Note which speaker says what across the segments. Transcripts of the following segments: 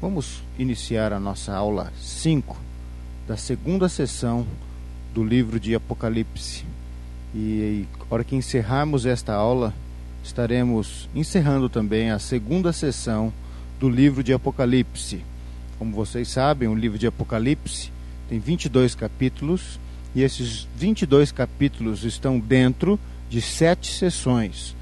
Speaker 1: Vamos iniciar a nossa aula 5 da segunda sessão do livro de Apocalipse. E na hora que encerrarmos esta aula, estaremos encerrando também a segunda sessão do livro de Apocalipse. Como vocês sabem, o livro de Apocalipse tem 22 capítulos e esses 22 capítulos estão dentro de sete sessões.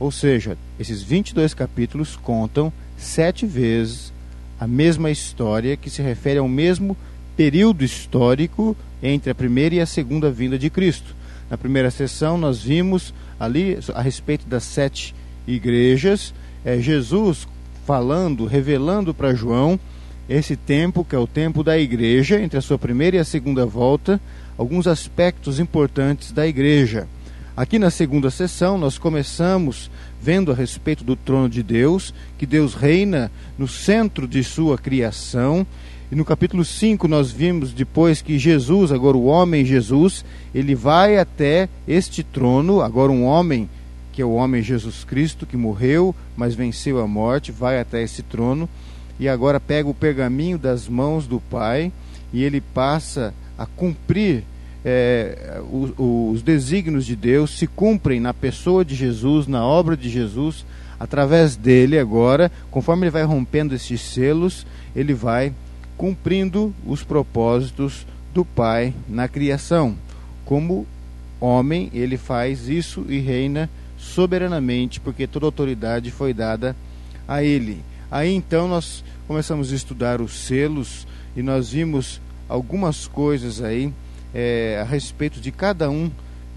Speaker 1: Ou seja, esses 22 capítulos contam sete vezes a mesma história que se refere ao mesmo período histórico entre a primeira e a segunda vinda de Cristo. Na primeira sessão, nós vimos ali a respeito das sete igrejas, é, Jesus falando, revelando para João esse tempo, que é o tempo da igreja, entre a sua primeira e a segunda volta, alguns aspectos importantes da igreja. Aqui na segunda sessão, nós começamos vendo a respeito do trono de Deus, que Deus reina no centro de sua criação. E no capítulo 5 nós vimos depois que Jesus, agora o homem Jesus, ele vai até este trono, agora um homem que é o homem Jesus Cristo que morreu, mas venceu a morte, vai até esse trono e agora pega o pergaminho das mãos do Pai e ele passa a cumprir é, os, os desígnios de Deus se cumprem na pessoa de Jesus, na obra de Jesus, através dele agora, conforme ele vai rompendo esses selos, ele vai cumprindo os propósitos do Pai na criação. Como homem, ele faz isso e reina soberanamente, porque toda autoridade foi dada a ele. Aí então nós começamos a estudar os selos e nós vimos algumas coisas aí é, a respeito de cada um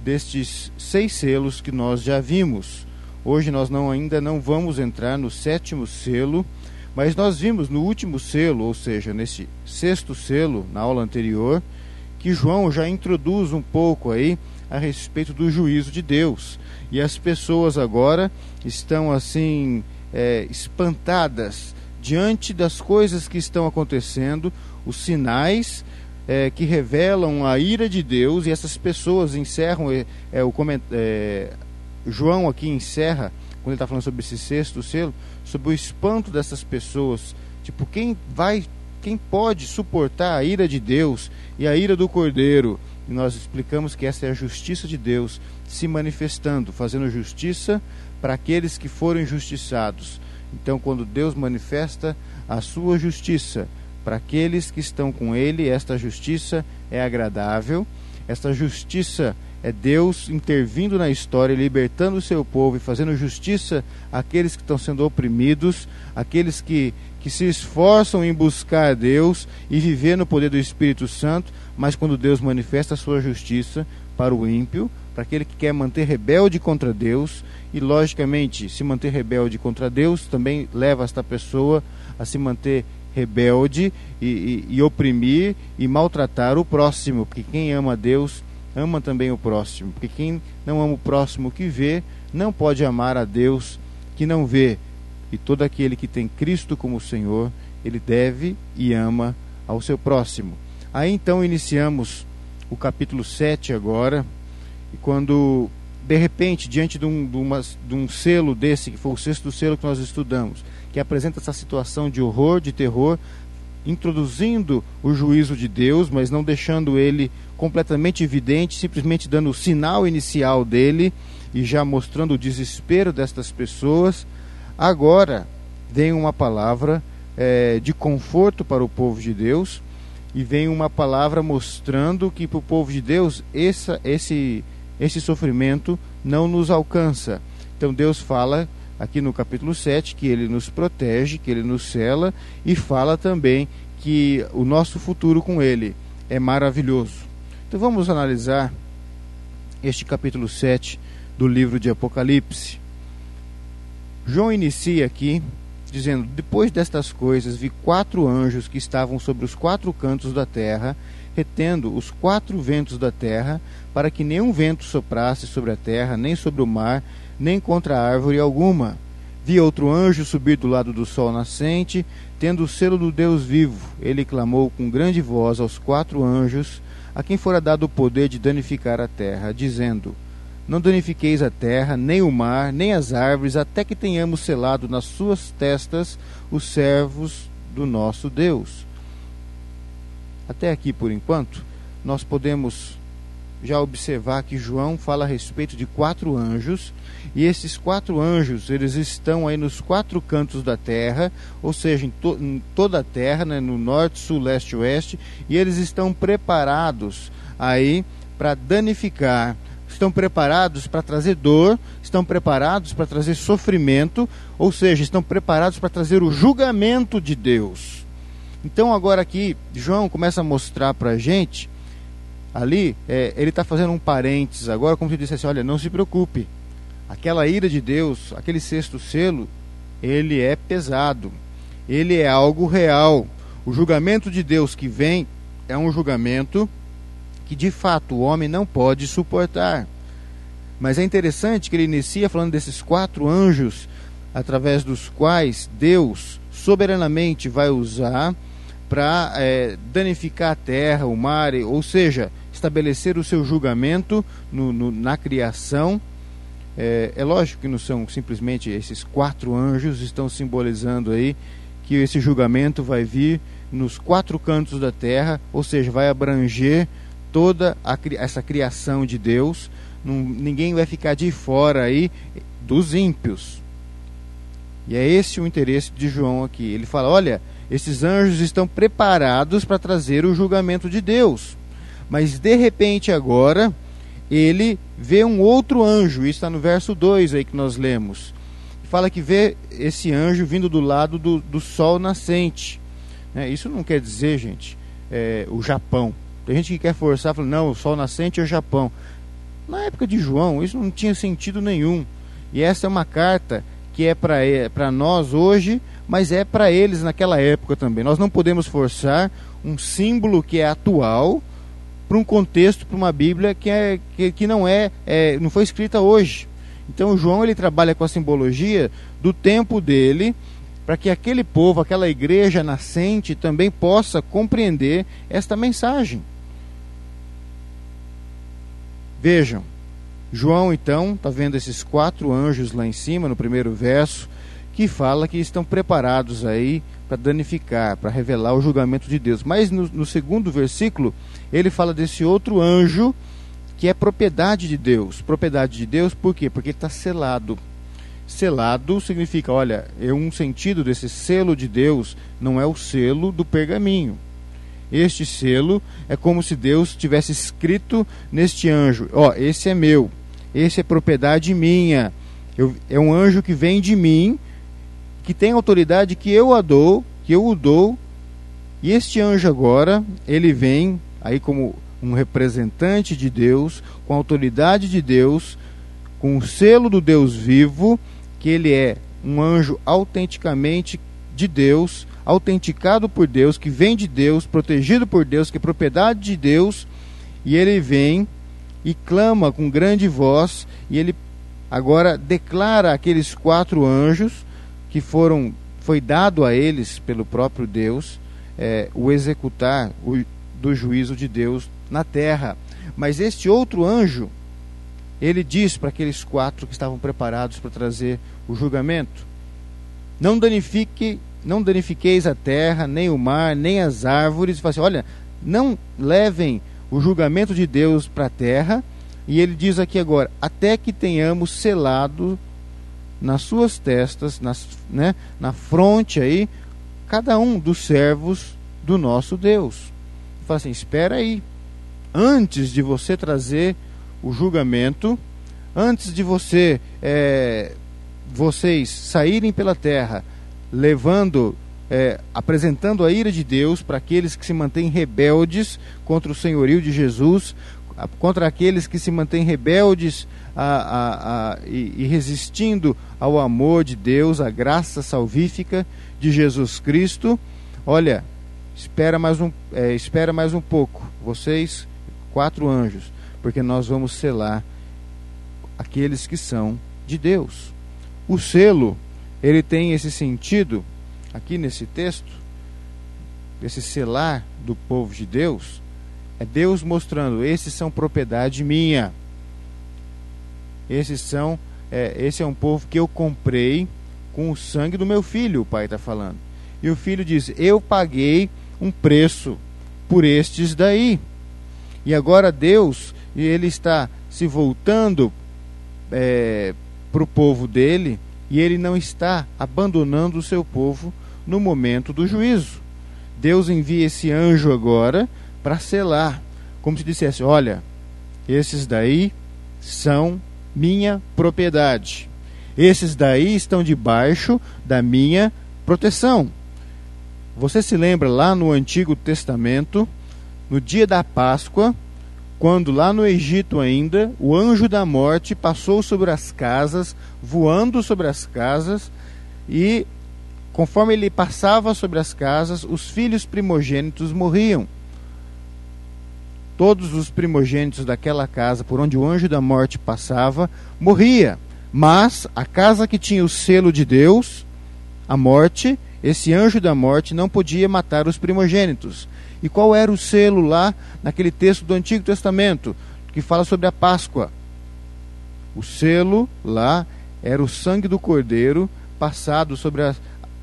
Speaker 1: destes seis selos que nós já vimos. Hoje nós não, ainda não vamos entrar no sétimo selo, mas nós vimos no último selo, ou seja, nesse sexto selo, na aula anterior, que João já introduz um pouco aí a respeito do juízo de Deus. E as pessoas agora estão assim é, espantadas diante das coisas que estão acontecendo, os sinais é, que revelam a ira de Deus e essas pessoas encerram é, é o é, João aqui encerra quando ele está falando sobre esse sexto selo sobre o espanto dessas pessoas. Tipo quem vai quem pode suportar a ira de Deus e a ira do Cordeiro? E nós explicamos que essa é a justiça de Deus se manifestando fazendo justiça para aqueles que foram injustiçados. Então quando Deus manifesta a sua justiça para aqueles que estão com ele, esta justiça é agradável, esta justiça é Deus intervindo na história, libertando o seu povo e fazendo justiça àqueles que estão sendo oprimidos, aqueles que, que se esforçam em buscar a Deus e viver no poder do Espírito Santo, mas quando Deus manifesta a sua justiça para o ímpio, para aquele que quer manter rebelde contra Deus, e logicamente, se manter rebelde contra Deus também leva esta pessoa a se manter rebelde e, e, e oprimir e maltratar o próximo, porque quem ama Deus ama também o próximo, porque quem não ama o próximo que vê, não pode amar a Deus que não vê. E todo aquele que tem Cristo como Senhor, ele deve e ama ao seu próximo. Aí então iniciamos o capítulo 7 agora, e quando de repente, diante de um, de, uma, de um selo desse, que foi o sexto selo que nós estudamos, que apresenta essa situação de horror, de terror, introduzindo o juízo de Deus, mas não deixando ele completamente evidente, simplesmente dando o sinal inicial dele e já mostrando o desespero destas pessoas. Agora vem uma palavra é, de conforto para o povo de Deus e vem uma palavra mostrando que para o povo de Deus essa, esse, esse sofrimento não nos alcança. Então Deus fala aqui no capítulo 7 que ele nos protege, que ele nos cela e fala também que o nosso futuro com ele é maravilhoso. Então vamos analisar este capítulo 7 do livro de Apocalipse. João inicia aqui dizendo: Depois destas coisas vi quatro anjos que estavam sobre os quatro cantos da terra, retendo os quatro ventos da terra, para que nenhum vento soprasse sobre a terra, nem sobre o mar, nem contra árvore alguma. Vi outro anjo subir do lado do sol nascente, tendo o selo do Deus vivo. Ele clamou com grande voz aos quatro anjos, a quem fora dado o poder de danificar a terra, dizendo: Não danifiqueis a terra, nem o mar, nem as árvores, até que tenhamos selado nas suas testas os servos do nosso Deus. Até aqui por enquanto, nós podemos já observar que João fala a respeito de quatro anjos, e esses quatro anjos, eles estão aí nos quatro cantos da terra, ou seja, em, to em toda a terra, né, no norte, sul, leste oeste, e eles estão preparados aí para danificar, estão preparados para trazer dor, estão preparados para trazer sofrimento, ou seja, estão preparados para trazer o julgamento de Deus. Então agora aqui, João começa a mostrar para a gente ali, é, ele está fazendo um parênteses agora, como se dissesse olha, não se preocupe, aquela ira de Deus, aquele sexto selo, ele é pesado, ele é algo real. O julgamento de Deus que vem é um julgamento que de fato o homem não pode suportar. Mas é interessante que ele inicia falando desses quatro anjos através dos quais Deus soberanamente vai usar para é, danificar a terra, o mar, ou seja, estabelecer o seu julgamento no, no, na criação. É, é, lógico que não são simplesmente esses quatro anjos, estão simbolizando aí que esse julgamento vai vir nos quatro cantos da terra, ou seja, vai abranger toda a, essa criação de Deus. Não, ninguém vai ficar de fora aí dos ímpios. E é esse o interesse de João aqui. Ele fala: olha, esses anjos estão preparados para trazer o julgamento de Deus. Mas de repente agora ele vê um outro anjo, isso está no verso 2 aí que nós lemos. Fala que vê esse anjo vindo do lado do, do sol nascente. É, isso não quer dizer, gente, é, o Japão. Tem gente que quer forçar, falando, não, o sol nascente é o Japão. Na época de João, isso não tinha sentido nenhum. E essa é uma carta que é para nós hoje, mas é para eles naquela época também. Nós não podemos forçar um símbolo que é atual para um contexto, para uma Bíblia que, é, que, que não é, é, não foi escrita hoje. Então João ele trabalha com a simbologia do tempo dele, para que aquele povo, aquela igreja nascente também possa compreender esta mensagem. Vejam, João então está vendo esses quatro anjos lá em cima no primeiro verso que fala que estão preparados aí para danificar, para revelar o julgamento de Deus. Mas no, no, segundo versículo, ele fala desse outro anjo que é propriedade de Deus. Propriedade de Deus por quê? Porque está selado. Selado significa, olha, é um sentido desse selo de Deus, não é o selo do pergaminho. Este selo é como se Deus tivesse escrito neste anjo: ó, oh, esse é meu, esse é propriedade minha. Eu, é um anjo que vem de mim que tem autoridade que eu a dou, que eu o dou. E este anjo agora, ele vem aí como um representante de Deus, com a autoridade de Deus, com o selo do Deus vivo, que ele é um anjo autenticamente de Deus, autenticado por Deus, que vem de Deus, protegido por Deus, que é propriedade de Deus, e ele vem e clama com grande voz, e ele agora declara aqueles quatro anjos que foram foi dado a eles pelo próprio Deus é, o executar o, do juízo de Deus na terra. Mas este outro anjo, ele diz para aqueles quatro que estavam preparados para trazer o julgamento: Não danifique, não danifiqueis a terra, nem o mar, nem as árvores. Assim, olha, não levem o julgamento de Deus para a terra. E ele diz aqui agora: até que tenhamos selado nas suas testas, nas, né, na fronte aí, cada um dos servos do nosso Deus. Fala assim: espera aí, antes de você trazer o julgamento, antes de você é, vocês saírem pela terra, levando, é, apresentando a ira de Deus para aqueles que se mantêm rebeldes contra o senhorio de Jesus, contra aqueles que se mantêm rebeldes a, a, a, e, e resistindo ao amor de Deus, à graça salvífica de Jesus Cristo. Olha, espera mais um, é, espera mais um pouco, vocês, quatro anjos, porque nós vamos selar aqueles que são de Deus. O selo, ele tem esse sentido, aqui nesse texto, esse selar do povo de Deus, é Deus mostrando: esses são propriedade minha. Esses são, é, esse é um povo que eu comprei com o sangue do meu filho, o pai está falando. E o filho diz: Eu paguei um preço por estes daí. E agora Deus, ele está se voltando é, para o povo dele e ele não está abandonando o seu povo no momento do juízo. Deus envia esse anjo agora para selar, como se dissesse: Olha, esses daí são minha propriedade. Esses daí estão debaixo da minha proteção. Você se lembra lá no Antigo Testamento, no dia da Páscoa, quando lá no Egito ainda, o anjo da morte passou sobre as casas, voando sobre as casas, e conforme ele passava sobre as casas, os filhos primogênitos morriam. Todos os primogênitos daquela casa por onde o anjo da morte passava, morria. Mas a casa que tinha o selo de Deus, a morte, esse anjo da morte não podia matar os primogênitos. E qual era o selo lá naquele texto do Antigo Testamento que fala sobre a Páscoa? O selo lá era o sangue do cordeiro passado sobre as,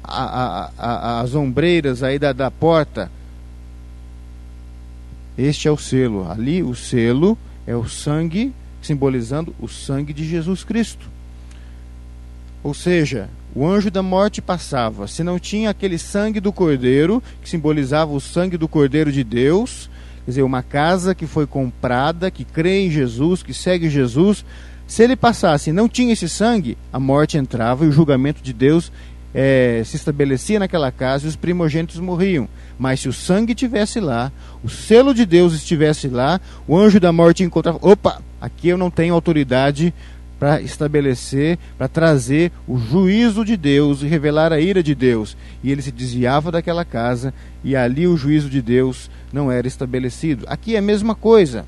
Speaker 1: a, a, a, as ombreiras aí da, da porta. Este é o selo. Ali o selo é o sangue simbolizando o sangue de Jesus Cristo. Ou seja, o anjo da morte passava. Se não tinha aquele sangue do cordeiro, que simbolizava o sangue do cordeiro de Deus, quer dizer, uma casa que foi comprada, que crê em Jesus, que segue Jesus, se ele passasse e não tinha esse sangue, a morte entrava e o julgamento de Deus é, se estabelecia naquela casa e os primogênitos morriam. Mas se o sangue tivesse lá, o selo de Deus estivesse lá, o anjo da morte encontrava. Opa, aqui eu não tenho autoridade para estabelecer, para trazer o juízo de Deus e revelar a ira de Deus. E ele se desviava daquela casa e ali o juízo de Deus não era estabelecido. Aqui é a mesma coisa.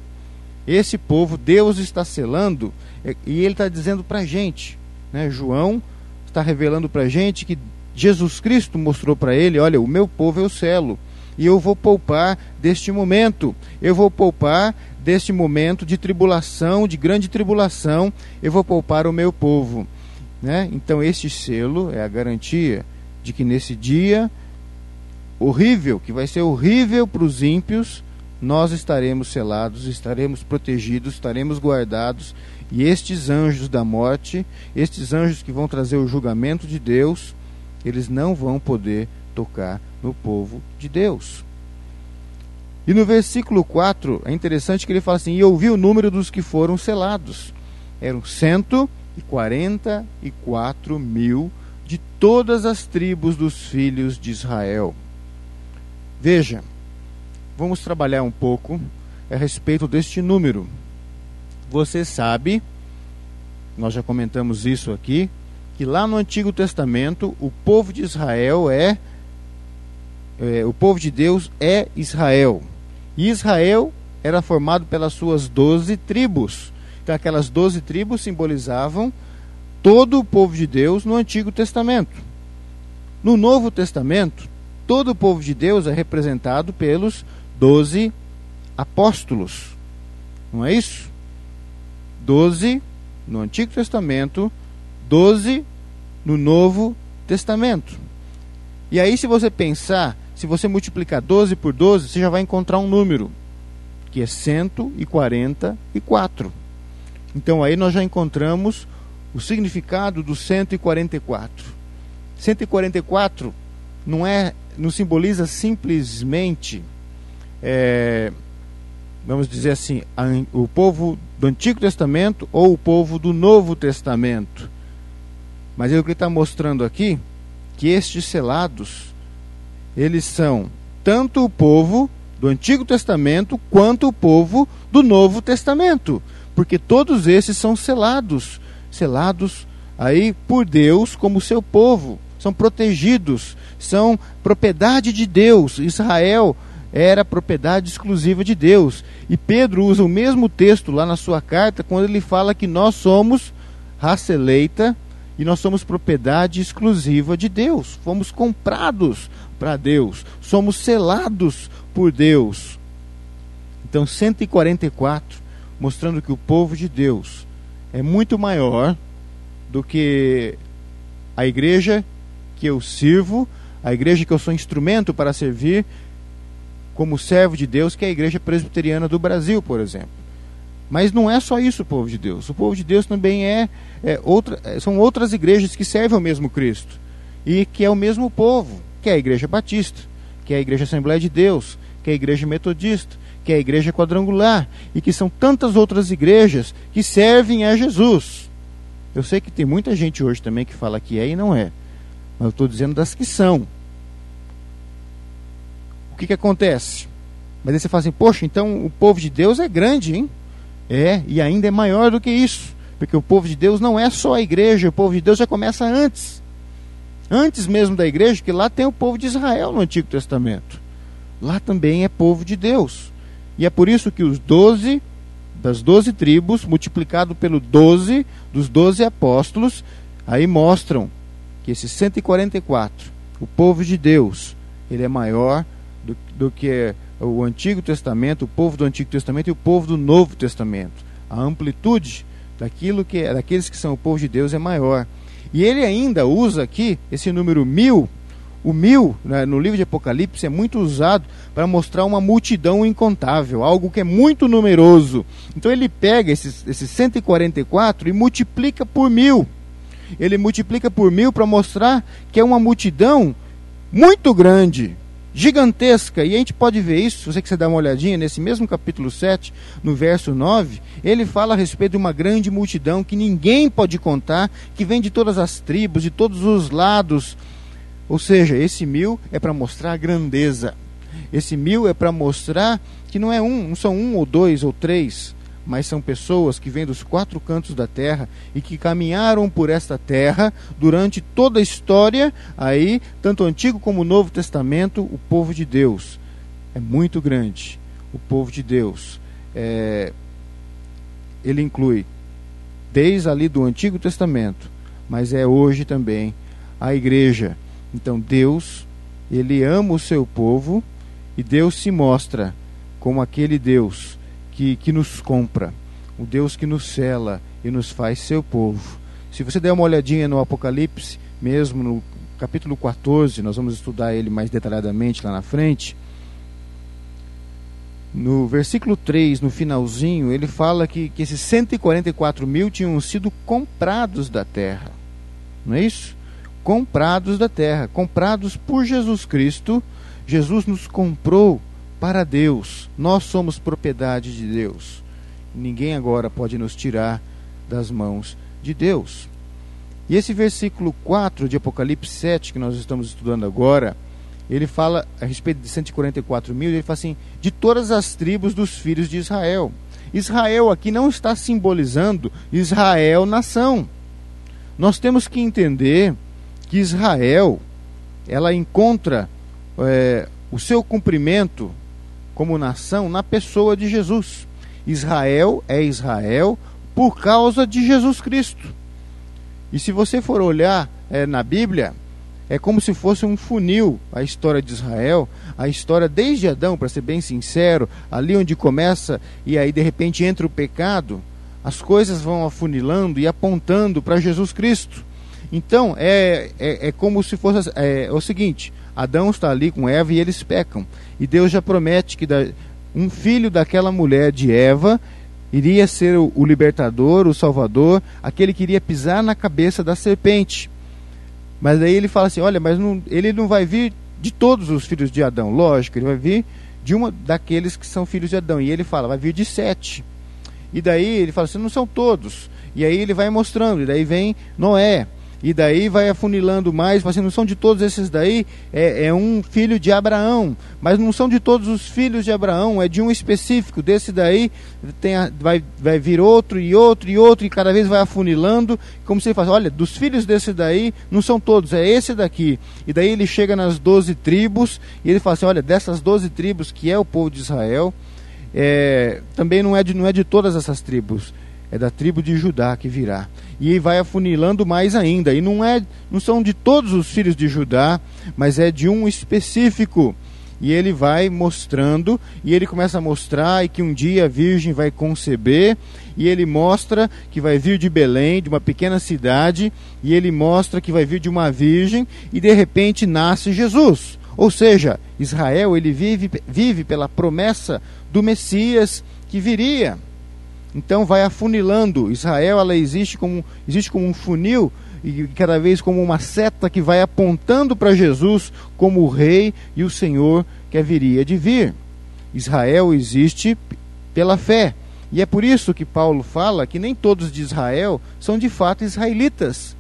Speaker 1: Esse povo, Deus está selando é, e ele está dizendo para a gente. Né? João está revelando para a gente que Jesus Cristo mostrou para ele: olha, o meu povo eu selo. E eu vou poupar deste momento. Eu vou poupar deste momento de tribulação, de grande tribulação, eu vou poupar o meu povo. Né? Então, este selo é a garantia de que nesse dia horrível, que vai ser horrível para os ímpios, nós estaremos selados, estaremos protegidos, estaremos guardados, e estes anjos da morte, estes anjos que vão trazer o julgamento de Deus, eles não vão poder tocar no povo de Deus. E no versículo 4 é interessante que ele fala assim: E ouvi o número dos que foram selados. Eram 144 mil de todas as tribos dos filhos de Israel. Veja, vamos trabalhar um pouco a respeito deste número. Você sabe, nós já comentamos isso aqui, que lá no Antigo Testamento o povo de Israel é, é o povo de Deus é Israel. E Israel era formado pelas suas doze tribos. Então, aquelas doze tribos simbolizavam todo o povo de Deus no Antigo Testamento. No Novo Testamento, todo o povo de Deus é representado pelos doze apóstolos. Não é isso? Doze no Antigo Testamento, doze no Novo Testamento. E aí, se você pensar se você multiplicar 12 por 12, você já vai encontrar um número, que é 144. Então aí nós já encontramos o significado do 144. 144 não é, não simboliza simplesmente, é, vamos dizer assim, o povo do Antigo Testamento ou o povo do Novo Testamento. Mas ele está mostrando aqui que estes selados eles são tanto o povo do Antigo Testamento quanto o povo do Novo Testamento, porque todos esses são selados, selados aí por Deus como seu povo, são protegidos, são propriedade de Deus. Israel era propriedade exclusiva de Deus. E Pedro usa o mesmo texto lá na sua carta quando ele fala que nós somos raça eleita e nós somos propriedade exclusiva de Deus. Fomos comprados para Deus, somos selados por Deus. Então, 144, mostrando que o povo de Deus é muito maior do que a igreja que eu sirvo, a igreja que eu sou instrumento para servir como servo de Deus, que é a igreja presbiteriana do Brasil, por exemplo. Mas não é só isso o povo de Deus. O povo de Deus também é, é outra, é, são outras igrejas que servem ao mesmo Cristo e que é o mesmo povo, que é a igreja batista, que é a igreja Assembleia de Deus, que é a igreja metodista, que é a igreja quadrangular e que são tantas outras igrejas que servem a Jesus. Eu sei que tem muita gente hoje também que fala que é e não é, mas eu estou dizendo das que são. O que, que acontece? Mas aí você fala assim, poxa, então o povo de Deus é grande, hein? É, e ainda é maior do que isso. Porque o povo de Deus não é só a igreja, o povo de Deus já começa antes. Antes mesmo da igreja, que lá tem o povo de Israel no Antigo Testamento. Lá também é povo de Deus. E é por isso que os doze, das doze tribos, multiplicado pelo doze dos doze apóstolos, aí mostram que esses 144, o povo de Deus, ele é maior do, do que o Antigo Testamento, o povo do Antigo Testamento e o povo do Novo Testamento. A amplitude daquilo que é, daqueles que são o povo de Deus é maior. E ele ainda usa aqui esse número mil. O mil, né, no livro de Apocalipse, é muito usado para mostrar uma multidão incontável, algo que é muito numeroso. Então ele pega esses, esses 144 e multiplica por mil. Ele multiplica por mil para mostrar que é uma multidão muito grande gigantesca, e a gente pode ver isso, você quiser dar uma olhadinha, nesse mesmo capítulo 7, no verso 9, ele fala a respeito de uma grande multidão que ninguém pode contar, que vem de todas as tribos, de todos os lados. Ou seja, esse mil é para mostrar a grandeza. Esse mil é para mostrar que não é um, não são um ou dois ou três, mas são pessoas que vêm dos quatro cantos da terra e que caminharam por esta terra durante toda a história, aí, tanto o Antigo como o Novo Testamento, o povo de Deus. É muito grande. O povo de Deus. É, ele inclui desde ali do Antigo Testamento, mas é hoje também a igreja. Então Deus, ele ama o seu povo e Deus se mostra como aquele Deus que, que nos compra, o Deus que nos cela e nos faz seu povo. Se você der uma olhadinha no Apocalipse, mesmo no capítulo 14, nós vamos estudar ele mais detalhadamente lá na frente. No versículo 3, no finalzinho, ele fala que, que esses 144 mil tinham sido comprados da terra. Não é isso? Comprados da terra, comprados por Jesus Cristo. Jesus nos comprou para Deus. Nós somos propriedade de Deus. Ninguém agora pode nos tirar das mãos de Deus. E esse versículo 4 de Apocalipse 7, que nós estamos estudando agora, ele fala a respeito de 144 mil, ele fala assim: de todas as tribos dos filhos de Israel. Israel aqui não está simbolizando Israel nação. Nós temos que entender que Israel ela encontra é, o seu cumprimento como nação na pessoa de Jesus. Israel é Israel por causa de Jesus Cristo. E se você for olhar é, na Bíblia, é como se fosse um funil a história de Israel, a história desde Adão, para ser bem sincero, ali onde começa e aí de repente entra o pecado, as coisas vão afunilando e apontando para Jesus Cristo. Então é, é, é como se fosse é, o seguinte: Adão está ali com Eva e eles pecam. E Deus já promete que um filho daquela mulher de Eva iria ser o, libertador, o salvador, aquele que iria pisar na cabeça da serpente. Mas aí ele fala assim: olha, mas não, ele não vai vir de todos os filhos de Adão, lógico, ele vai vir de uma daqueles que são filhos de Adão. E ele fala: vai vir de sete. E daí ele fala assim: não são todos. E aí ele vai mostrando, e daí vem Noé e daí vai afunilando mais, assim, não são de todos esses daí, é, é, um filho de Abraão, mas não são de todos os filhos de Abraão, é de um específico, desse daí tem a, vai, vai vir outro e outro e outro, e cada vez vai afunilando, como se ele falasse, olha, dos filhos desse daí, não são todos, é esse daqui, e daí ele chega nas doze tribos, e ele fala assim, olha, dessas doze tribos que é o povo de Israel, é, também não é, de, não é de todas essas tribos, é da tribo de Judá que virá. E vai afunilando mais ainda. E não é, não são de todos os filhos de Judá, mas é de um específico. e ele vai mostrando, e ele começa a mostrar e que um dia a virgem vai conceber, e ele mostra que vai vir de Belém, de uma pequena cidade, e ele mostra que vai vir de uma virgem, e de repente nasce Jesus. Ou seja, Israel ele vive, vive pela promessa do Messias que viria. Então vai afunilando. Israel ela existe como, existe como um funil e cada vez como uma seta que vai apontando para Jesus como o rei e o Senhor que viria de vir. Israel existe pela fé. E é por isso que Paulo fala que nem todos de Israel são de fato israelitas.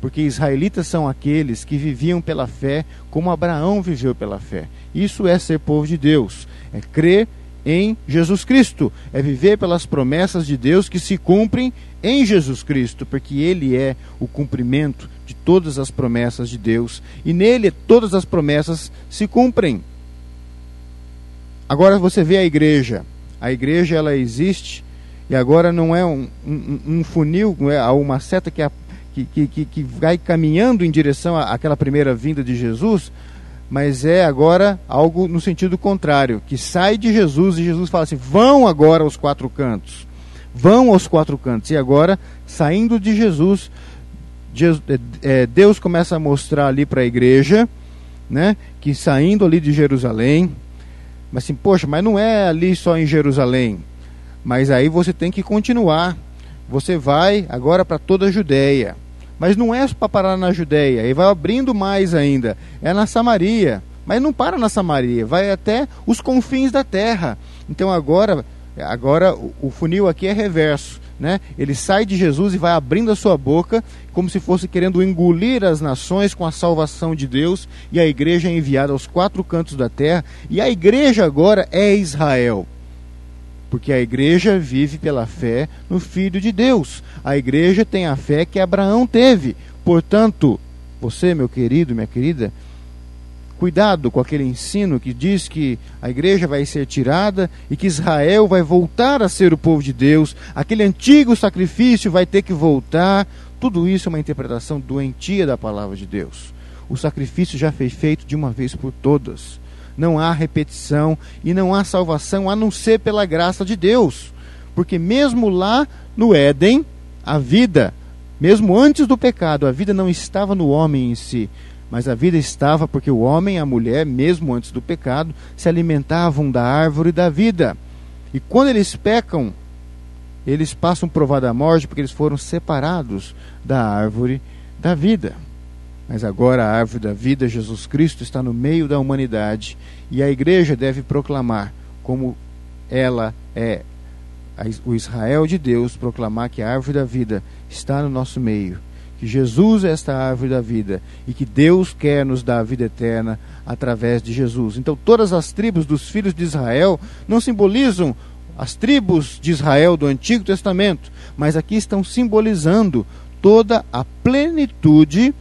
Speaker 1: Porque israelitas são aqueles que viviam pela fé como Abraão viveu pela fé. Isso é ser povo de Deus, é crer em Jesus Cristo, é viver pelas promessas de Deus que se cumprem em Jesus Cristo, porque Ele é o cumprimento de todas as promessas de Deus. E nele todas as promessas se cumprem. Agora você vê a igreja, a igreja ela existe e agora não é um, um, um funil, é uma seta que, a, que, que, que vai caminhando em direção àquela primeira vinda de Jesus, mas é agora algo no sentido contrário, que sai de Jesus e Jesus fala assim: vão agora aos quatro cantos, vão aos quatro cantos. E agora, saindo de Jesus, é, Deus começa a mostrar ali para a igreja, né, que saindo ali de Jerusalém, mas assim, poxa, mas não é ali só em Jerusalém, mas aí você tem que continuar. Você vai agora para toda a Judéia mas não é para parar na Judéia, e vai abrindo mais ainda. É na Samaria, mas não para na Samaria, vai até os confins da terra. Então agora, agora o funil aqui é reverso. Né? Ele sai de Jesus e vai abrindo a sua boca, como se fosse querendo engolir as nações com a salvação de Deus, e a igreja é enviada aos quatro cantos da terra, e a igreja agora é Israel porque a igreja vive pela fé no Filho de Deus. A igreja tem a fé que Abraão teve. Portanto, você, meu querido, minha querida, cuidado com aquele ensino que diz que a igreja vai ser tirada e que Israel vai voltar a ser o povo de Deus, aquele antigo sacrifício vai ter que voltar. Tudo isso é uma interpretação doentia da palavra de Deus. O sacrifício já foi feito de uma vez por todas não há repetição e não há salvação a não ser pela graça de Deus. Porque mesmo lá no Éden, a vida, mesmo antes do pecado, a vida não estava no homem em si, mas a vida estava porque o homem e a mulher, mesmo antes do pecado, se alimentavam da árvore da vida. E quando eles pecam, eles passam por provar da morte porque eles foram separados da árvore da vida. Mas agora a árvore da vida, Jesus Cristo, está no meio da humanidade e a igreja deve proclamar como ela é o Israel de Deus, proclamar que a árvore da vida está no nosso meio, que Jesus é esta árvore da vida e que Deus quer nos dar a vida eterna através de Jesus. Então, todas as tribos dos filhos de Israel não simbolizam as tribos de Israel do Antigo Testamento, mas aqui estão simbolizando toda a plenitude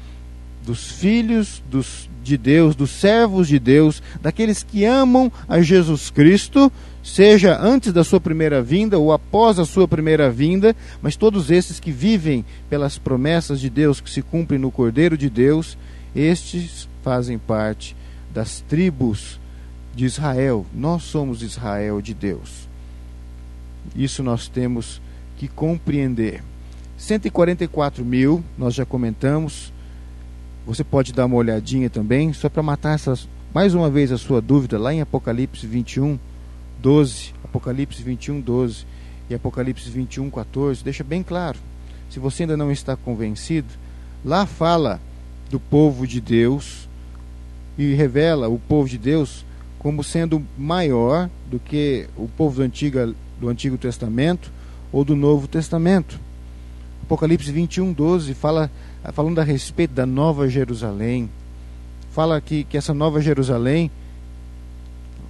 Speaker 1: dos filhos dos, de Deus, dos servos de Deus, daqueles que amam a Jesus Cristo, seja antes da sua primeira vinda ou após a sua primeira vinda, mas todos esses que vivem pelas promessas de Deus que se cumprem no Cordeiro de Deus, estes fazem parte das tribos de Israel. Nós somos Israel de Deus. Isso nós temos que compreender. 144 mil, nós já comentamos, você pode dar uma olhadinha também, só para matar essas, mais uma vez a sua dúvida, lá em Apocalipse 21, 12. Apocalipse 21, 12 e Apocalipse 21, 14, deixa bem claro. Se você ainda não está convencido, lá fala do povo de Deus e revela o povo de Deus como sendo maior do que o povo do Antigo, do Antigo Testamento ou do Novo Testamento. Apocalipse 21, 12 fala falando a respeito da Nova Jerusalém, fala que, que essa Nova Jerusalém,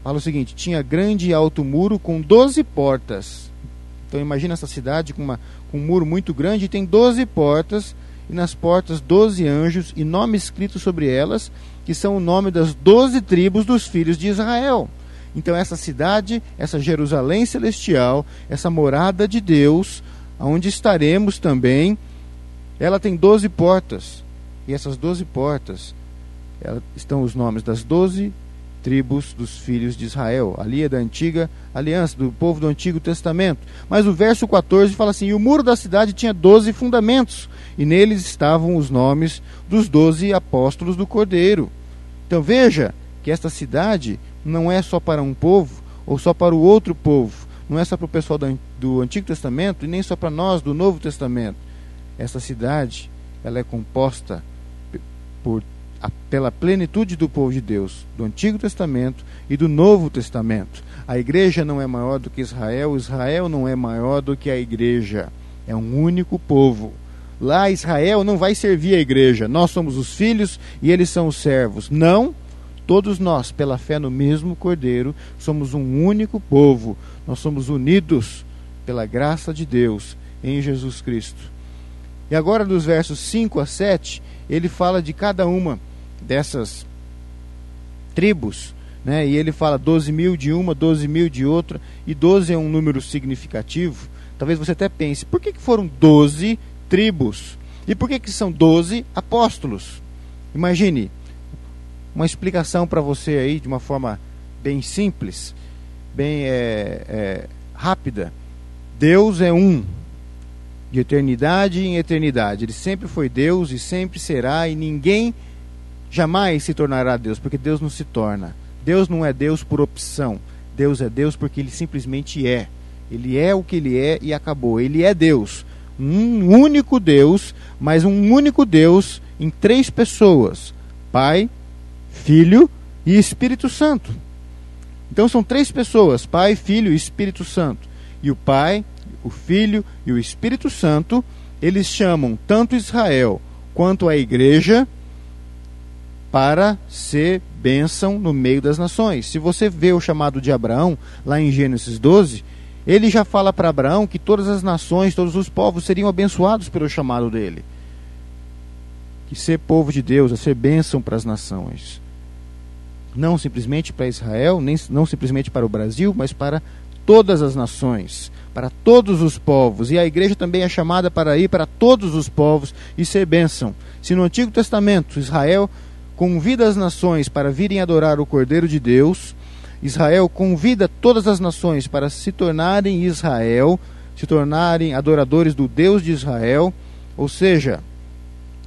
Speaker 1: fala o seguinte, tinha grande e alto muro com 12 portas. Então imagina essa cidade com, uma, com um muro muito grande e tem 12 portas, e nas portas 12 anjos e nome escrito sobre elas, que são o nome das 12 tribos dos filhos de Israel. Então essa cidade, essa Jerusalém celestial, essa morada de Deus, onde estaremos também ela tem 12 portas. E essas 12 portas ela, estão os nomes das 12 tribos dos filhos de Israel. Ali é da antiga aliança, do povo do Antigo Testamento. Mas o verso 14 fala assim: e o muro da cidade tinha doze fundamentos, e neles estavam os nomes dos doze apóstolos do Cordeiro. Então veja que esta cidade não é só para um povo ou só para o outro povo, não é só para o pessoal do Antigo Testamento e nem só para nós do Novo Testamento. Esta cidade ela é composta por a, pela plenitude do povo de Deus, do Antigo Testamento e do Novo Testamento. A igreja não é maior do que Israel, Israel não é maior do que a igreja. É um único povo. Lá Israel não vai servir a igreja. Nós somos os filhos e eles são os servos. Não, todos nós, pela fé no mesmo Cordeiro, somos um único povo. Nós somos unidos pela graça de Deus em Jesus Cristo. E agora, dos versos 5 a 7, ele fala de cada uma dessas tribos, né? e ele fala 12 mil de uma, 12 mil de outra, e 12 é um número significativo. Talvez você até pense, por que, que foram 12 tribos? E por que, que são 12 apóstolos? Imagine uma explicação para você aí de uma forma bem simples, bem é, é, rápida. Deus é um, de eternidade em eternidade. Ele sempre foi Deus e sempre será, e ninguém jamais se tornará Deus, porque Deus não se torna. Deus não é Deus por opção. Deus é Deus porque ele simplesmente é. Ele é o que ele é e acabou. Ele é Deus. Um único Deus, mas um único Deus em três pessoas: Pai, Filho e Espírito Santo. Então são três pessoas: Pai, Filho e Espírito Santo. E o Pai, o Filho e o Espírito Santo, eles chamam tanto Israel quanto a igreja para ser bênção no meio das nações. Se você vê o chamado de Abraão, lá em Gênesis 12, ele já fala para Abraão que todas as nações, todos os povos seriam abençoados pelo chamado dele. Que ser povo de Deus é ser bênção para as nações. Não simplesmente para Israel, nem, não simplesmente para o Brasil, mas para todas as nações, para todos os povos. E a igreja também é chamada para ir para todos os povos e ser bênção. Se no Antigo Testamento Israel convida as nações para virem adorar o Cordeiro de Deus. Israel convida todas as nações para se tornarem Israel, se tornarem adoradores do Deus de Israel. Ou seja,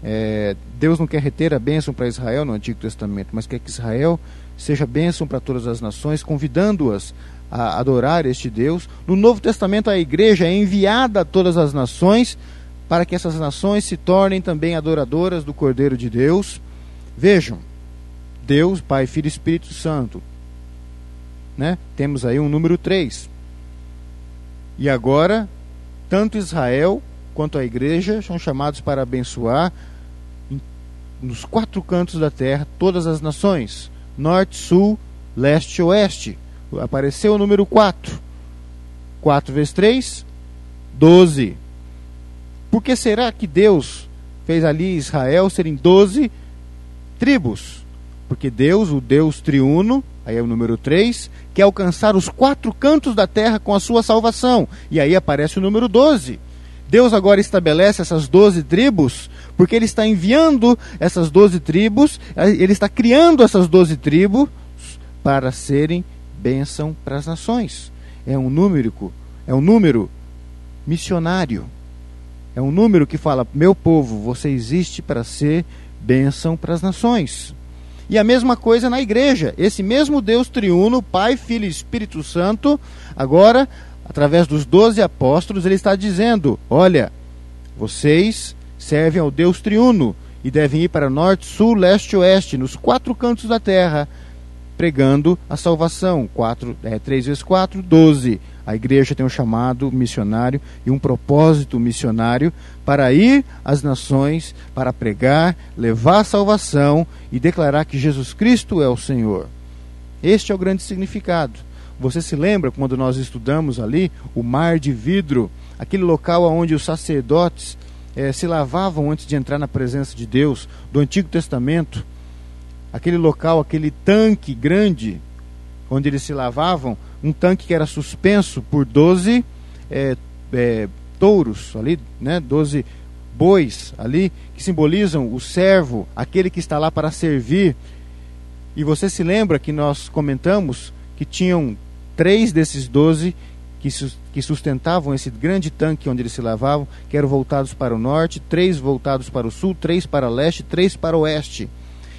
Speaker 1: é, Deus não quer reter a bênção para Israel no Antigo Testamento, mas quer que Israel seja bênção para todas as nações, convidando-as a adorar este Deus. No Novo Testamento, a igreja é enviada a todas as nações para que essas nações se tornem também adoradoras do Cordeiro de Deus. Vejam, Deus, Pai, Filho e Espírito Santo. Né? Temos aí um número 3. E agora, tanto Israel quanto a igreja são chamados para abençoar nos quatro cantos da terra todas as nações: norte, sul, leste e oeste. Apareceu o número 4. 4 vezes 3, 12. Por que será que Deus fez ali Israel serem 12 tribos. Porque Deus, o Deus triuno, aí é o número 3, quer alcançar os quatro cantos da terra com a sua salvação. E aí aparece o número 12. Deus agora estabelece essas 12 tribos, porque Ele está enviando essas 12 tribos, Ele está criando essas 12 tribos para serem bênção para as nações. É um número, é um número missionário. É um número que fala: meu povo, você existe para ser bênção para as nações. E a mesma coisa na igreja. Esse mesmo Deus triuno, Pai, Filho e Espírito Santo, agora, através dos doze apóstolos, ele está dizendo: olha, vocês servem ao Deus triuno e devem ir para norte, sul, leste e oeste, nos quatro cantos da terra, pregando a salvação. 4, é, 3 vezes 4, 12. A igreja tem um chamado missionário e um propósito missionário para ir às nações, para pregar, levar a salvação e declarar que Jesus Cristo é o Senhor. Este é o grande significado. Você se lembra quando nós estudamos ali o mar de vidro, aquele local onde os sacerdotes eh, se lavavam antes de entrar na presença de Deus, do Antigo Testamento? Aquele local, aquele tanque grande onde eles se lavavam, um tanque que era suspenso por 12 é, é, touros ali, né, 12 bois ali, que simbolizam o servo, aquele que está lá para servir. E você se lembra que nós comentamos que tinham três desses doze que sustentavam esse grande tanque onde eles se lavavam, que eram voltados para o norte, três voltados para o sul, três para o leste, três para o oeste.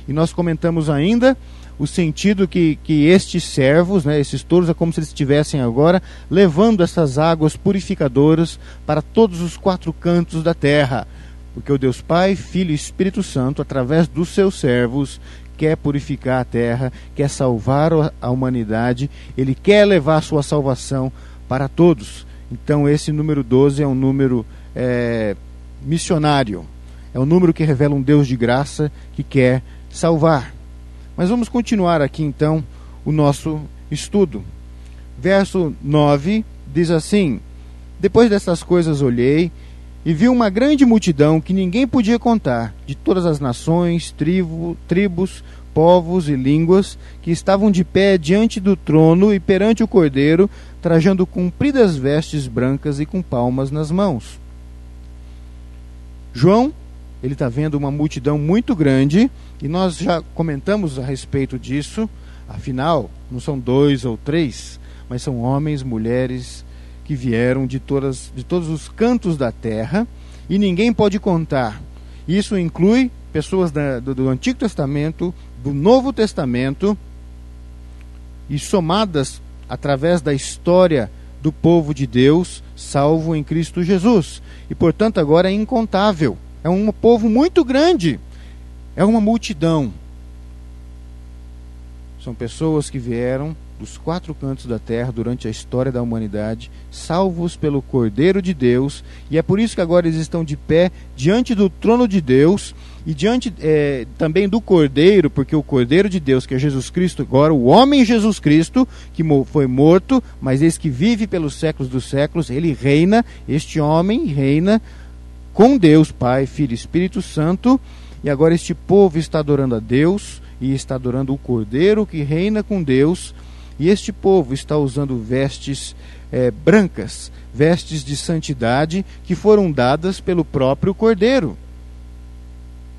Speaker 1: E nós comentamos ainda o sentido que, que estes servos, né, esses touros, é como se eles estivessem agora levando essas águas purificadoras para todos os quatro cantos da terra. Porque o Deus Pai, Filho e Espírito Santo, através dos seus servos, quer purificar a terra, quer salvar a humanidade, ele quer levar a sua salvação para todos. Então, esse número 12 é um número é, missionário, é um número que revela um Deus de graça que quer salvar. Mas vamos continuar aqui então o nosso estudo. Verso 9 diz assim: Depois dessas coisas olhei e vi uma grande multidão que ninguém podia contar, de todas as nações, tribo, tribos, povos e línguas, que estavam de pé diante do trono e perante o cordeiro, trajando compridas vestes brancas e com palmas nas mãos. João, ele está vendo uma multidão muito grande, e nós já comentamos a respeito disso, afinal, não são dois ou três, mas são homens, mulheres que vieram de, todas, de todos os cantos da terra, e ninguém pode contar. Isso inclui pessoas da, do, do Antigo Testamento, do Novo Testamento, e somadas através da história do povo de Deus, salvo em Cristo Jesus. E portanto agora é incontável. É um povo muito grande. É uma multidão. São pessoas que vieram dos quatro cantos da terra durante a história da humanidade, salvos pelo Cordeiro de Deus, e é por isso que agora eles estão de pé diante do trono de Deus e diante é, também do Cordeiro, porque o Cordeiro de Deus, que é Jesus Cristo, agora o homem Jesus Cristo, que foi morto, mas esse que vive pelos séculos dos séculos, ele reina, este homem reina com Deus, Pai, Filho e Espírito Santo, e agora este povo está adorando a Deus e está adorando o Cordeiro que reina com Deus, e este povo está usando vestes é, brancas, vestes de santidade que foram dadas pelo próprio Cordeiro.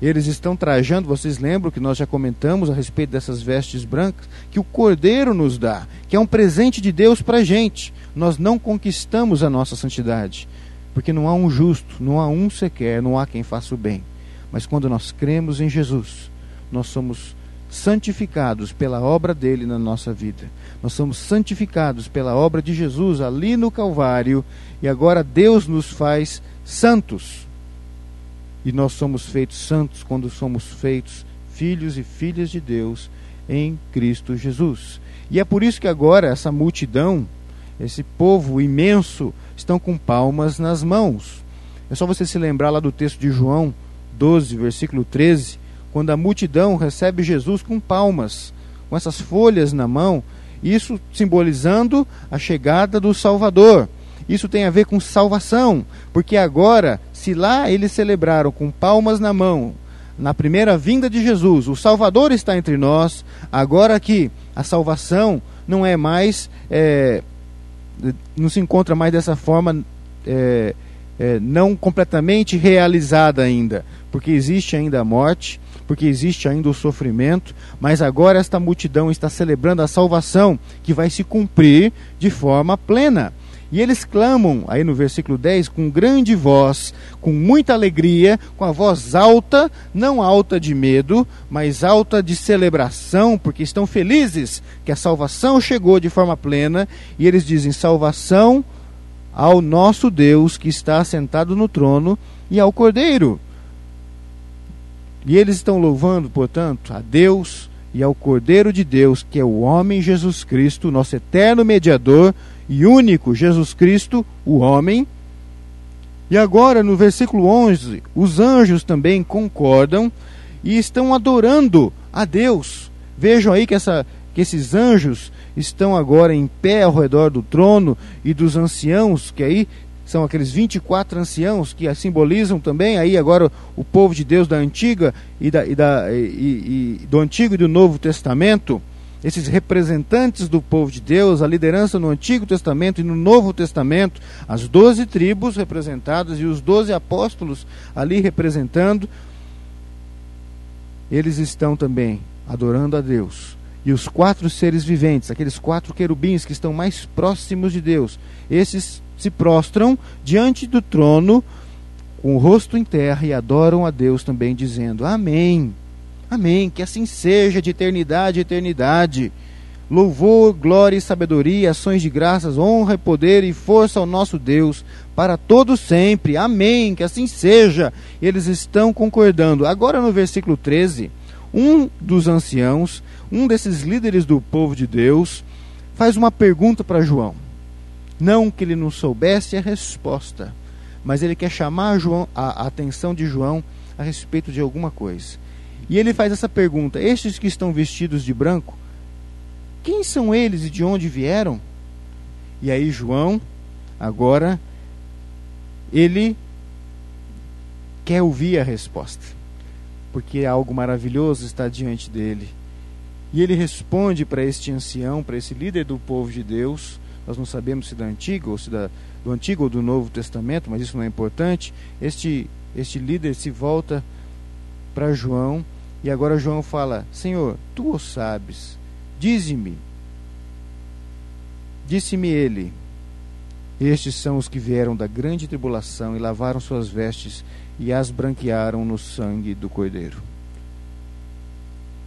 Speaker 1: Eles estão trajando, vocês lembram que nós já comentamos a respeito dessas vestes brancas, que o Cordeiro nos dá, que é um presente de Deus para a gente. Nós não conquistamos a nossa santidade, porque não há um justo, não há um sequer, não há quem faça o bem. Mas quando nós cremos em Jesus, nós somos santificados pela obra dele na nossa vida. Nós somos santificados pela obra de Jesus ali no Calvário e agora Deus nos faz santos e nós somos feitos santos quando somos feitos filhos e filhas de Deus em Cristo Jesus. E é por isso que agora essa multidão, esse povo imenso, estão com palmas nas mãos. É só você se lembrar lá do texto de João 12, versículo 13, quando a multidão recebe Jesus com palmas, com essas folhas na mão, isso simbolizando a chegada do Salvador. Isso tem a ver com salvação, porque agora, se lá eles celebraram com palmas na mão, na primeira vinda de Jesus, o Salvador está entre nós, agora que a salvação não é mais, é, não se encontra mais dessa forma é, é, não completamente realizada ainda, porque existe ainda a morte, porque existe ainda o sofrimento, mas agora esta multidão está celebrando a salvação que vai se cumprir de forma plena. E eles clamam, aí no versículo 10, com grande voz, com muita alegria, com a voz alta, não alta de medo, mas alta de celebração, porque estão felizes que a salvação chegou de forma plena, e eles dizem: salvação ao nosso Deus que está sentado no trono e ao Cordeiro. E eles estão louvando, portanto, a Deus e ao Cordeiro de Deus, que é o homem Jesus Cristo, nosso eterno mediador e único Jesus Cristo, o homem. E agora, no versículo 11, os anjos também concordam e estão adorando a Deus. Vejam aí que, essa, que esses anjos estão agora em pé ao redor do trono e dos anciãos, que aí são aqueles 24 anciãos que simbolizam também aí agora o povo de Deus da antiga e, da, e, da, e, e do antigo e do novo testamento esses representantes do povo de Deus, a liderança no Antigo Testamento e no Novo Testamento, as doze tribos representadas e os doze apóstolos ali representando, eles estão também adorando a Deus. E os quatro seres viventes, aqueles quatro querubins que estão mais próximos de Deus, esses se prostram diante do trono com o rosto em terra e adoram a Deus também, dizendo: Amém. Amém. Que assim seja de eternidade a eternidade. Louvor, glória e sabedoria, ações de graças, honra, poder e força ao nosso Deus, para todo sempre. Amém. Que assim seja. Eles estão concordando. Agora no versículo 13, um dos anciãos, um desses líderes do povo de Deus, faz uma pergunta para João. Não que ele não soubesse a resposta, mas ele quer chamar a, a atenção de João a respeito de alguma coisa. E ele faz essa pergunta: Estes que estão vestidos de branco, quem são eles e de onde vieram? E aí João, agora, ele quer ouvir a resposta, porque algo maravilhoso está diante dele. E ele responde para este ancião, para esse líder do povo de Deus, nós não sabemos se da antiga ou se da, do Antigo ou do Novo Testamento, mas isso não é importante. Este, este líder se volta para João e agora João fala: Senhor, tu o sabes, Dize-me. Disse-me ele: Estes são os que vieram da grande tribulação e lavaram suas vestes e as branquearam no sangue do Cordeiro.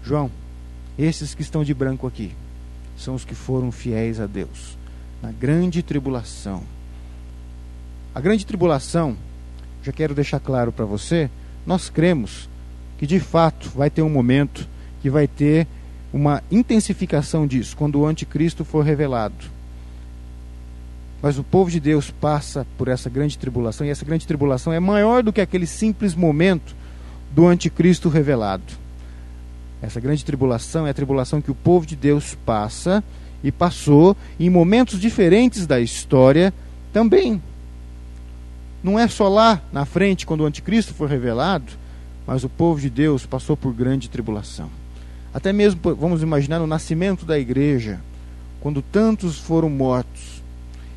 Speaker 1: João, esses que estão de branco aqui são os que foram fiéis a Deus na grande tribulação. A grande tribulação, já quero deixar claro para você, nós cremos que de fato vai ter um momento que vai ter uma intensificação disso quando o anticristo for revelado. Mas o povo de Deus passa por essa grande tribulação e essa grande tribulação é maior do que aquele simples momento do anticristo revelado. Essa grande tribulação é a tribulação que o povo de Deus passa e passou em momentos diferentes da história também. Não é só lá na frente, quando o anticristo foi revelado, mas o povo de Deus passou por grande tribulação. Até mesmo, vamos imaginar, o nascimento da igreja, quando tantos foram mortos.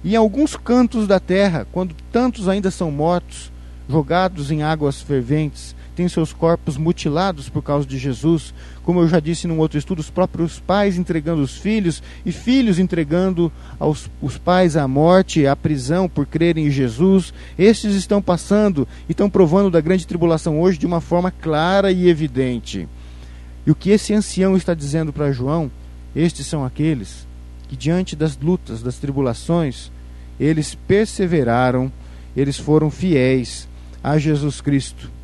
Speaker 1: E em alguns cantos da terra, quando tantos ainda são mortos, jogados em águas ferventes, têm seus corpos mutilados por causa de Jesus, como eu já disse num outro estudo, os próprios pais entregando os filhos e filhos entregando aos, os pais à morte, à prisão por crerem em Jesus. Estes estão passando e estão provando da grande tribulação hoje de uma forma clara e evidente. E o que esse ancião está dizendo para João, estes são aqueles que, diante das lutas, das tribulações, eles perseveraram, eles foram fiéis a Jesus Cristo.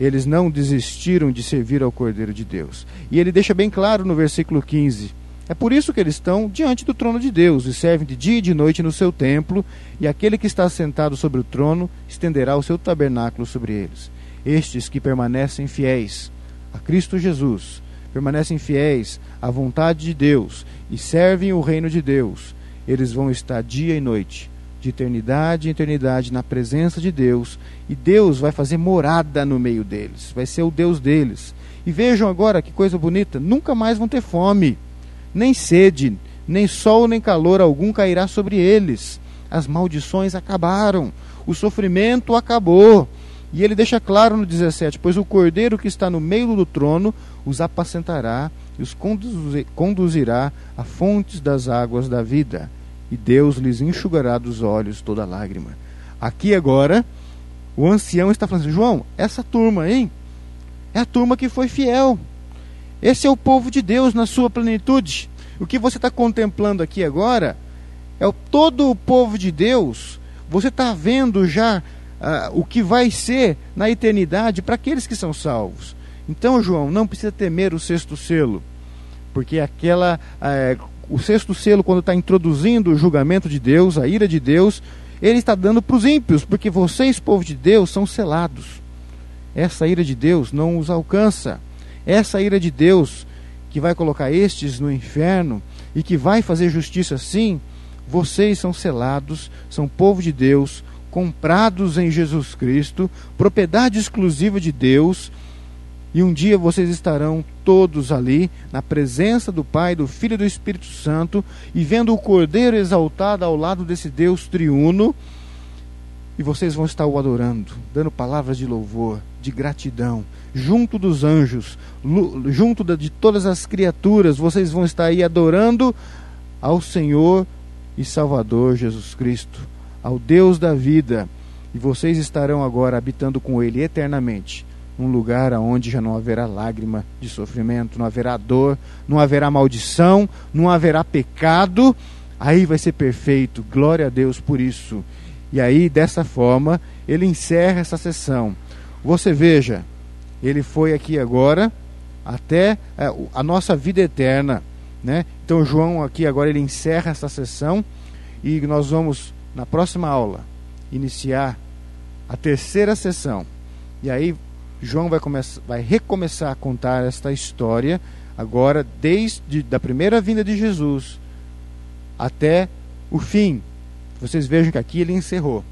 Speaker 1: Eles não desistiram de servir ao Cordeiro de Deus. E ele deixa bem claro no versículo 15: é por isso que eles estão diante do trono de Deus e servem de dia e de noite no seu templo, e aquele que está sentado sobre o trono estenderá o seu tabernáculo sobre eles. Estes que permanecem fiéis a Cristo Jesus, permanecem fiéis à vontade de Deus e servem o reino de Deus, eles vão estar dia e noite, de eternidade em eternidade, na presença de Deus, e Deus vai fazer morada no meio deles, vai ser o Deus deles. E vejam agora que coisa bonita: nunca mais vão ter fome, nem sede, nem sol, nem calor algum cairá sobre eles. As maldições acabaram, o sofrimento acabou, e ele deixa claro no 17: Pois o cordeiro que está no meio do trono os apacentará e os conduzirá a fontes das águas da vida, e Deus lhes enxugará dos olhos toda lágrima. Aqui agora, o ancião está falando assim: João, essa turma, hein? É a turma que foi fiel. Esse é o povo de Deus na sua plenitude. O que você está contemplando aqui agora é o, todo o povo de Deus. Você está vendo já uh, o que vai ser na eternidade para aqueles que são salvos. Então, João, não precisa temer o sexto selo, porque aquela uh, o sexto selo, quando está introduzindo o julgamento de Deus, a ira de Deus, ele está dando para os ímpios, porque vocês, povo de Deus, são selados. Essa ira de Deus não os alcança. Essa ira de Deus que vai colocar estes no inferno e que vai fazer justiça sim, vocês são selados, são povo de Deus, comprados em Jesus Cristo, propriedade exclusiva de Deus, e um dia vocês estarão todos ali, na presença do Pai, do Filho e do Espírito Santo, e vendo o Cordeiro exaltado ao lado desse Deus triuno, E vocês vão estar o adorando, dando palavras de louvor, de gratidão, junto dos anjos, junto de todas as criaturas, vocês vão estar aí adorando ao Senhor e Salvador Jesus Cristo, ao Deus da vida. E vocês estarão agora habitando com Ele eternamente, num lugar onde já não haverá lágrima de sofrimento, não haverá dor, não haverá maldição, não haverá pecado. Aí vai ser perfeito. Glória a Deus por isso. E aí, dessa forma, ele encerra essa sessão. Você veja, ele foi aqui agora até é, a nossa vida eterna. Né? Então, João aqui agora ele encerra essa sessão e nós vamos, na próxima aula, iniciar a terceira sessão. E aí, João vai, começar, vai recomeçar a contar esta história, agora, desde a primeira vinda de Jesus até o fim, vocês vejam que aqui ele encerrou.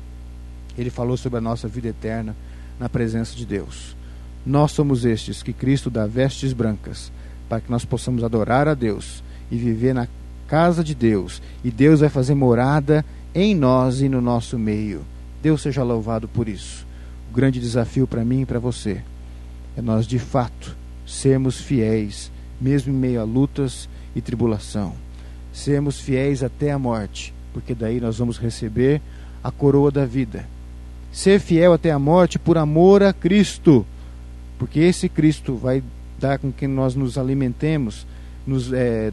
Speaker 1: Ele falou sobre a nossa vida eterna na presença de Deus. Nós somos estes que Cristo dá vestes brancas, para que nós possamos adorar a Deus e viver na casa de Deus. E Deus vai fazer morada em nós e no nosso meio. Deus seja louvado por isso. Grande desafio para mim e para você é nós, de fato, sermos fiéis, mesmo em meio a lutas e tribulação. Sermos fiéis até a morte porque daí nós vamos receber a coroa da vida. Ser fiel até a morte por amor a Cristo, porque esse Cristo vai dar com que nós nos alimentemos nos, é,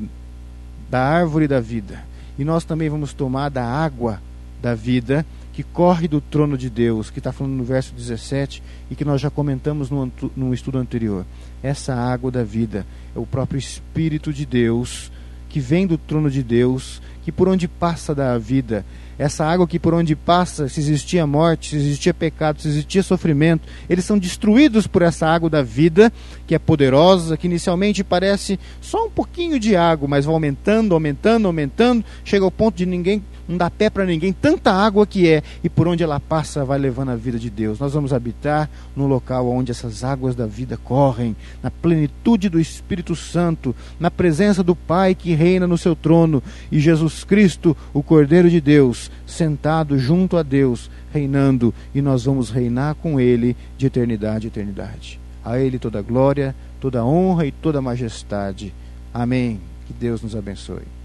Speaker 1: da árvore da vida. E nós também vamos tomar da água da vida que corre do trono de Deus, que está falando no verso 17 e que nós já comentamos no, no estudo anterior. Essa água da vida é o próprio Espírito de Deus que vem do trono de Deus que por onde passa da vida, essa água que por onde passa, se existia morte, se existia pecado, se existia sofrimento, eles são destruídos por essa água da vida, que é poderosa, que inicialmente parece só um pouquinho de água, mas vai aumentando, aumentando, aumentando, chega ao ponto de ninguém não dá pé para ninguém, tanta água que é, e por onde ela passa vai levando a vida de Deus. Nós vamos habitar no local onde essas águas da vida correm, na plenitude do Espírito Santo, na presença do Pai que reina no seu trono, e Jesus Cristo, o Cordeiro de Deus, sentado junto a Deus, reinando, e nós vamos reinar com Ele de eternidade a eternidade. A Ele toda glória, toda honra e toda majestade. Amém. Que Deus nos abençoe.